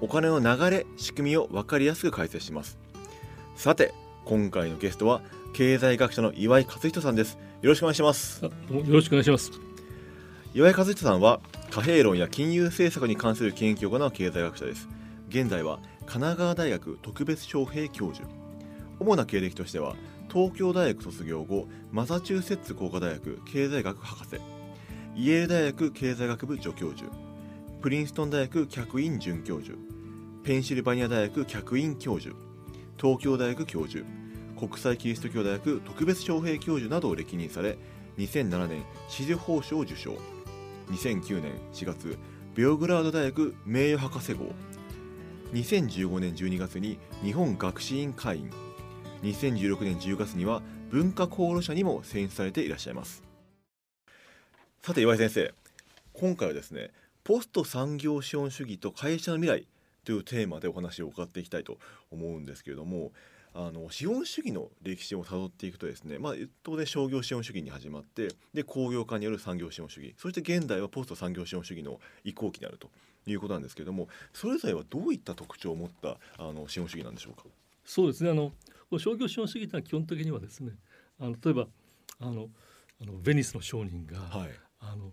お金の流れ仕組みを分かりやすく解説します。さて今回のゲストは経済学者の岩井勝人さんです。よろしくお願いします。よろしくお願いします。岩井和人さんは貨幣論や金融政策に関する研究を行う経済学者です。現在は神奈川大学特別招聘教授。主な経歴としては東京大学卒業後マサチューセッツ工科大学経済学博士。イェール大学経済学部助教授。プリンストン大学客員准教授ペンシルバニア大学客員教授東京大学教授国際キリスト教大学特別招聘教授などを歴任され2007年紫綬褒章を受賞2009年4月ベオグラード大学名誉博士号。2015年12月に日本学士院会員。2016年10月には文化功労者にも選出されていらっしゃいます。さて岩井先生。今回はですねポスト産業資本主義と会社の未来というテーマでお話を伺っていきたいと思うんですけれどもあの資本主義の歴史をたどっていくとですね、まあ、当然商業資本主義に始まってで工業化による産業資本主義そして現代はポスト産業資本主義の移行期にあるということなんですけれどもそれぞれはどういった特徴を持ったあの資本主義なんでしょうか？そうですね。あの商業資本主義というのは基本的にはですねあの例えばあのあのベニスの商人が、はい、あの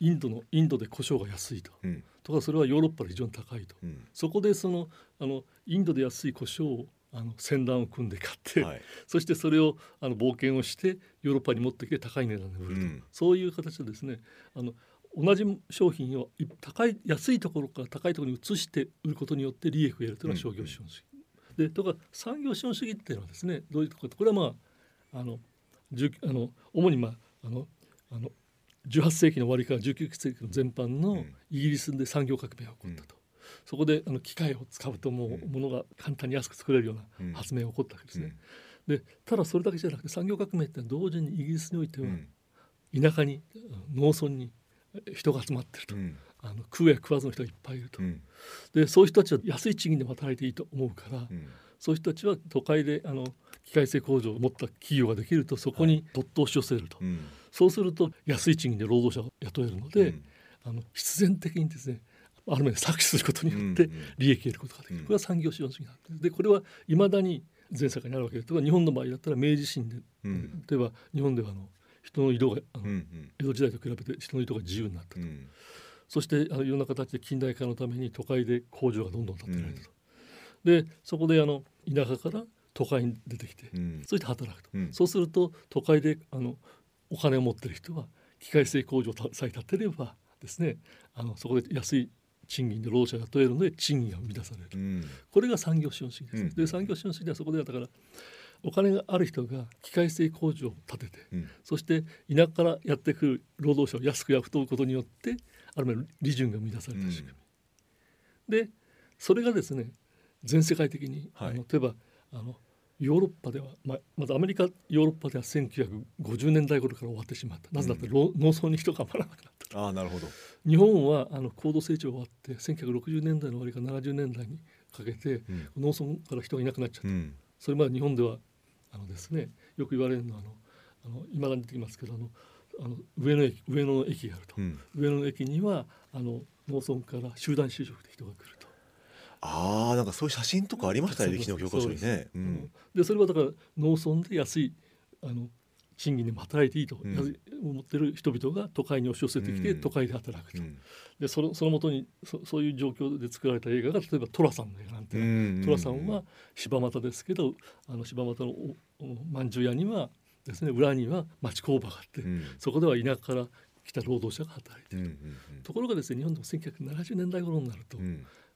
インドのインドで胡椒が安いと、うん、とかそれはヨーロッパで非常に高いと、うん、そこでそのあのインドで安い胡椒をあの船団を組んで買って、はい、そしてそれをあの冒険をしてヨーロッパに持ってきて高い値段で売ると、うん、そういう形でですねあの同じ商品を高い安いところから高いところに移して売ることによって利益を得るというのは商業資本主義。うんうん、でとか産業資本主義っていうのはですねどういうところこれはまああのあの主にまああのあの18世紀の終わりから19世紀の前半のイギリスで産業革命が起こったと。そこであの機械を使うともうものが簡単に安く作れるような発明が起こったわけですね。でただそれだけじゃなくて産業革命って同時にイギリスにおいては田舎に農村に人が集まってると、うん、あの食え食わずの人がいっぱいいると、うん、でそういう人たちは安い賃金で働いていいと思うから、うん、そういう人たちは都会であの機械製工場を持った企業ができるとそこにどっと押し寄せると、はい、そうすると安い賃金で労働者を雇えるので、あの必然的にですねある面で搾取することによって利益を得ることができる、これは産業資本主義なんですでこれはいまだに全世界にあるわけです日本の場合だったら明治維新で、うん、例えば日本ではあの人の移動があの、うんうん、江戸時代と比べて人の移動が自由になったと、うん、そしてあのいろんな形で近代化のために都会で工場がどんどん建てられたと、うん、でそこであの田舎から都会に出てきて、うん、そして働くと、そうすると都会であのお金を持ってる人は機械製工場さえ建てればですねあのそこで安い賃金で労働者が雇えるので賃金が生み出される、うん、これが産業資本主義です、うん、で産業資本主義ではそこではだからお金がある人が機械製工場を建てて、うん、そして田舎からやってくる労働者を安く雇うことによってある面利潤が生み出された仕組み、でそれがですね全世界的に、はい、あの例えばあのヨーロッパでは、まあ、まずアメリカヨーロッパでは1950年代頃から終わってしまった。なぜだって、農村に人が余らなくなった。あなるほど。日本はあの高度成長が終わって1960年代の終わりから70年代にかけて、うん、農村から人がいなくなっちゃった、うん、それまで日本ではあのですねよく言われるのはあの今だに出てきますけどあのあの上野駅上野の駅があると、うん、上野の駅にはあの農村から集団就職で人が来る。と。ああなんかそういう写真とかありましたね歴史の教科書にね。うん、でそれはだから農村で安いあの賃金でも働いていいと思ってる人々が都会に押し寄せてきて都会で働くと、うん、でそのそのもとにそそういう状況で作られた映画が例えば寅さんの映画なんて、うん、寅さんは柴又ですけどあの柴又のまんじゅう屋にはですね裏には町工場があって、うん、そこでは田舎から来た労働者が働いている、と。ころがですね日本でも1970年代頃になると、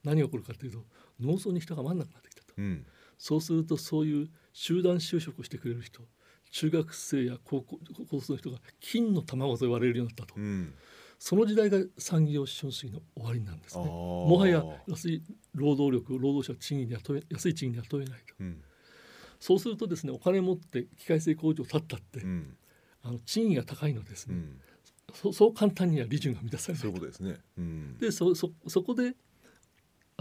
何が起こるかというと農村に人が回らなくなってきたと、そうするとそういう集団就職してくれる人中学生や高校高校生の人が金の卵と言われるようになったと、うん、その時代が産業資本主義の終わりなんですね。もはや安い労働力労働者賃金で雇え安い賃金で雇えないと、うん、そうするとですねお金持って機械製工場を建ったって、うん、あの賃金が高いのですね、うん、そそう簡単には利潤が満たされないそういうことですね、でそそそこで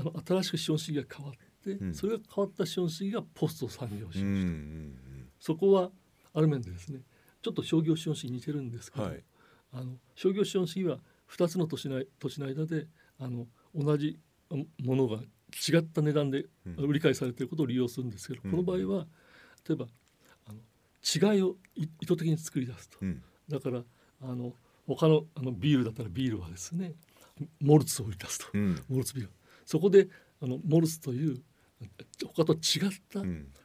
あの新しく資本主義が変わって、それが変わった資本主義がポスト産業主義、そこはある面でですねちょっと商業資本主義に似てるんですけど、はい、あの商業資本主義は2つの土地の土地の間であの同じものが違った値段で売り買いされていることを利用するんですけど、うん、この場合は例えばあの違いを意図的に作り出すと、うん、だからあの他のあのビールだったらビールはですねモルツを売り出すと、うん、モルツビールそこであのモルツという他と違った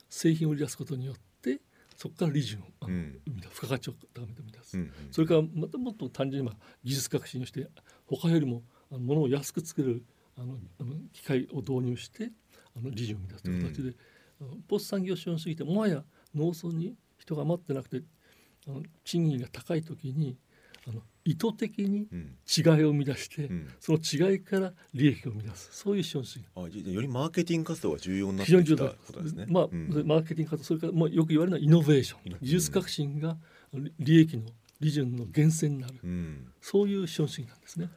製品を売り出すことによってそこから利潤を生み出す、付加価値を高めて生み出す、それからまたもっと単純に技術革新をして他よりもあの物を安く作れるあのあの機械を導入してあの利潤を生み出すという形で、うん、ポスト産業資本主義ってもはや農村に人が余ってなくてあの賃金が高い時にあの意図的に違いを生み出して、うん、その違いから利益を生み出す。そういう資本主義。あじゃよりマーケティング活動が重要になってきたことですね。まあ、うん、マーケティング活動それから、まあ、よく言われるのはイノベーション。技術革新が利益の利潤の源泉になる、うん、そういう資本主義なんですね。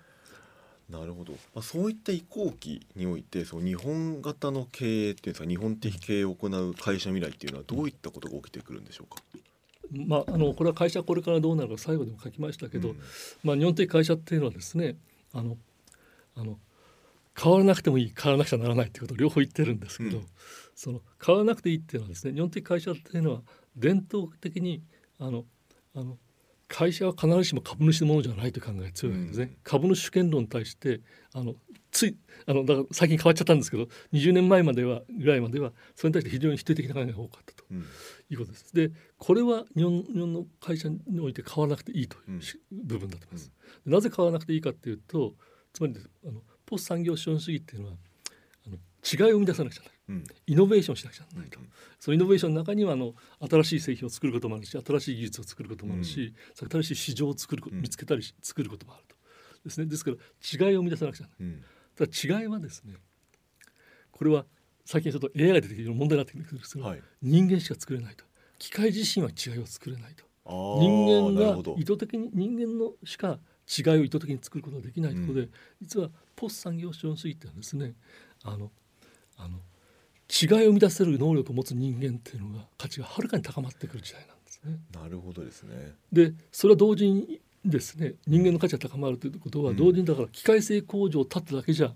なるほど、まあ、そういった移行期においてその日本型の経営っていうんですか日本的経営を行う会社未来っていうのはどういったことが起きてくるんでしょうか？まあ、あのこれは会社これからどうなるか最後でも書きましたけど、うん、まあ、日本的会社っていうのはですねあのあの変わらなくてもいい変わらなくちゃならないっていうことを両方言ってるんですけど、うん、その変わらなくていいっていうのはですね日本的会社っていうのは伝統的にあのあの会社は必ずしも株主のものじゃないという考えが強いんですね、うん、株主主権論に対してあのついあのだから最近変わっちゃったんですけど20年前まではぐらいまではそれに対して非常に否定的な考えが多かったと、うん、いうことです。でこれは日本日本の会社において変わらなくていいという部分だと思います。うん、なぜ変わらなくていいかっていうとつまりあのポスト産業資本主義っていうのはあの違いを生み出さなくちゃならない。うん、イノベーションしなくちゃならないと、うん、そのイノベーションの中にはあの新しい製品を作ることもあるし新しい技術を作ることもあるし、うん、新しい市場を作る見つけたり作ることもあると。ですね。ですから違いを生み出さなくちゃならない、ただ違いはですねこれは最近ちょっと AI が出てきて問題になってくるんですけど、はい、人間しか作れないと。機械自身は違いを作れないと。人間が意図的に人間のしか違いを意図的に作ることができないところで、うん、実はポスト産業資本主義っていうのはですねあのあの違いを生み出せる能力を持つ人間っていうのが価値がはるかに高まってくる時代なんですね。なるほどですね。でそれは同時にですね人間の価値が高まるということは、同時にだから機械製工場を建っただけじゃ、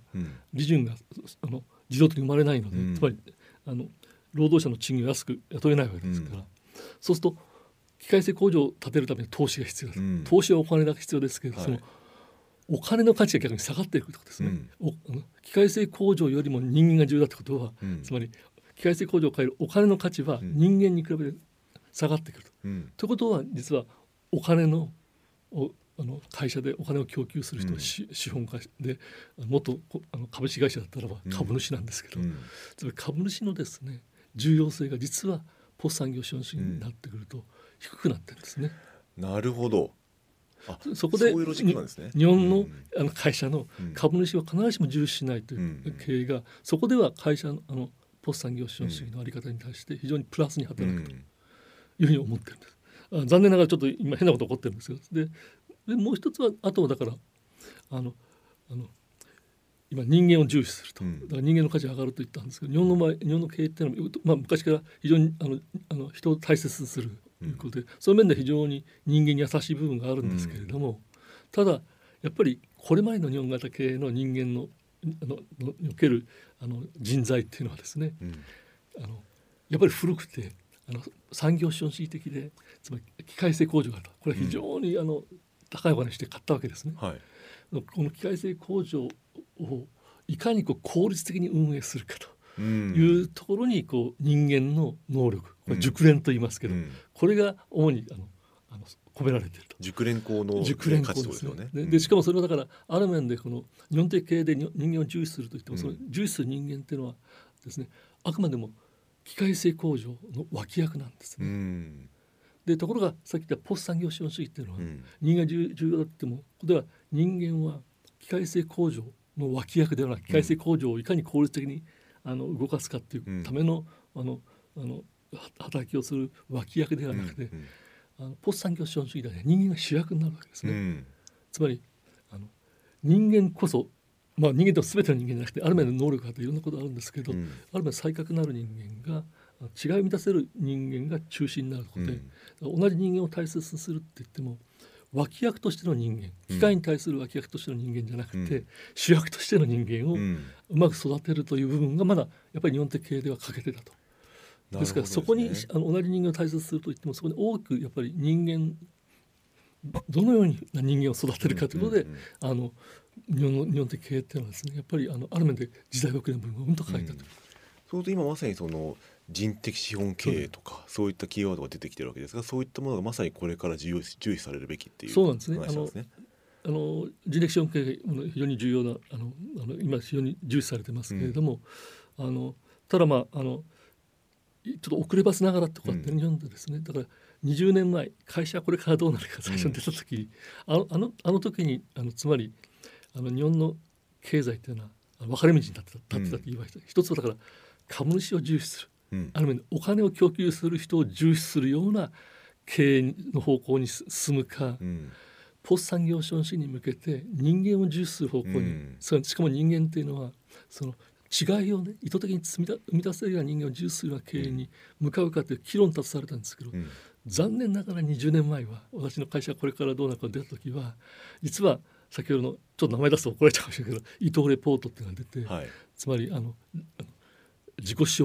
利潤があの自動的に生まれないので、つまりあの労働者の賃金を安く雇えないわけですから、そうすると機械製工場を建てるために投資が必要です、投資はお金が必要ですけど、そのお金の価値が逆に下がっていくということですね、うん、機械製工場よりも人間が重要だってことは、うん、つまり機械製工場を変えるお金の価値は人間に比べて下がってくると。うん、ということは実はお金のおあの会社でお金を供給する人、うん、資本家で元あの株式会社だったらば株主なんですけど、うん、つまり株主のですね重要性が実はポスト産業資本主義になってくると低くなってるんですね。なるほど。そこで、ね、日本の,、あの会社の株主は必ずしも重視しないという経営が、そこでは会社のあのポスト産業資本主義の在り方に対して非常にプラスに働くというふうに思ってるんです。あ残念ながらちょっと今変なこと起こってるんですけどででもう一つはあとはだからあのあの今人間を重視すると、だから人間の価値が上がると言ったんですけど日本の場合日本の経営っていうのは、まあ、昔から非常にあのあの人を大切にするということで、その面で非常に人間に優しい部分があるんですけれども、ただやっぱりこれまでの日本型経営の人間のあのにおけるあの人材っていうのはですね、あのやっぱり古くてあの産業資本主義的でつまり機械製工場があると。これは非常に、あの高いお金して買ったわけですね。はい、この機械製工場をいかにこう効率的に運営するかと。いうところにこう人間の能力これ熟練と言いますけど、うん、これが主にあのあの込められていると。熟練工の熟練工ですよね。ででしかもそれはだからある面でこの日本的経営で人間を重視するといっても、その重視する人間っていうのはですねあくまでも機械製工場の脇役なんですね。でところがさっき言ったポス産業資本主義っていうのは、人間重要だってもここでは人間は機械性工場の脇役ではなく機械性工場をいかに効率的にあの動かすかっていうための,、あのあの働きをする脇役ではなくて、あのポス産業資本主義では、ね、人間が主役になるわけですね。つまりあの人間こそまあ、人間って全ての人間じゃなくてある面の能力があっていろんなことあるんですけど、うん、ある面才覚なる人間が違いを満たせる人間が中心になることで、うん、同じ人間を大切にするって言っても脇役としての人間機械に対する脇役としての人間じゃなくて、うん、主役としての人間をうまく育てるという部分がまだやっぱり日本的経営では欠けてたと。ですからそこに、あの同じ人間を大切にするといってもそこに多くやっぱり人間どのような人間を育てるかということで、あの日本の日本的経営っていうのはですねやっぱりあのある面で時代遅れの部分をうんと書いたと。うん、そうと今まさにその人的資本経営とか、うん、そういったキーワードが出てきてるわけですがそういったものがまさにこれから重要重視されるべきっていうそうなんですね。あのあの人的資本経営非常に重要なあのあの今非常に重視されてますけれども、うん、あのただまああのちょっと遅ればせながらとかって日本でですね、だから20年前会社はこれからどうなるか最初に出た時、うん、あのあのあの時にあのつまりあの日本の経済っていうのは分かれ道に立ってた立ってたって言いました、うん、一つはだから株主を重視する、うん、ある面でお金を供給する人を重視するような経営の方向に進むか、うん、ポス産業資本主義に向けて人間を重視する方向に、うん、しかも人間っていうのはその違いをね意図的に生み出せるような人間を重視するような経営に向かうかという議論立たされたんですけど、うん、残念ながら20年前は私の会社これからどうなるか出た時は実は先ほどのちょっと名前出すと怒られちゃうかもしれないけど伊藤レポートっていうのが出て、はい、つまりあの自己資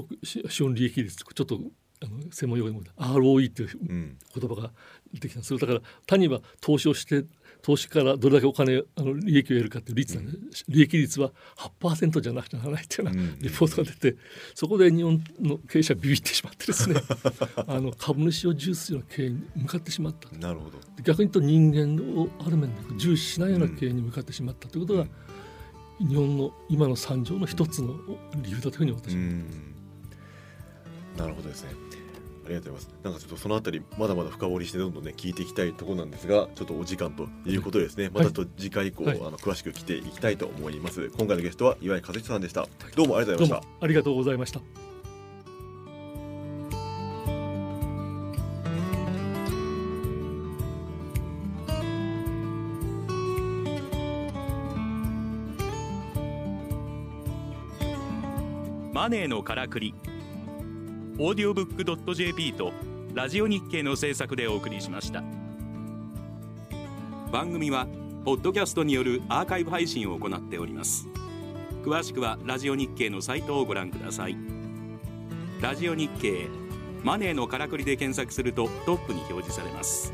本利益率ちょっとあの専門用語でも ROE っていう言葉が出てきた。んです、うん、だから単には投資をして投資からどれだけお金あの利益を得るかっていう率なんで、うん、利益率は8%じゃなくてならないっていうようなリポートが出て、そこで日本の経営者ビビってしまってですね。あの株主を重視するような経営に向かってしまったなるほど。逆に言うと人間をある面で重視しないような経営に向かってしまったということが、うん、日本の今の惨状の一つの理由だというふうに私は思います。なるほどですねありがとうございます。なんかちょっとそのあたりまだまだ深掘りしてどんどんね聞いていきたいところなんですがちょっとお時間ということですね、はい、またと次回以降、はい、あの詳しく来ていきたいと思います。今回のゲストは岩井和久さんでした。どうもありがとうございました。ありがとうございました。マネーのからくりオーディオブックドット JP とラジオ日経の制作でお送りしました。番組はポッドキャストによるアーカイブ配信を行っております。詳しくはラジオ日経のサイトをご覧ください。ラジオ日経マネーのからくりで検索するとトップに表示されます。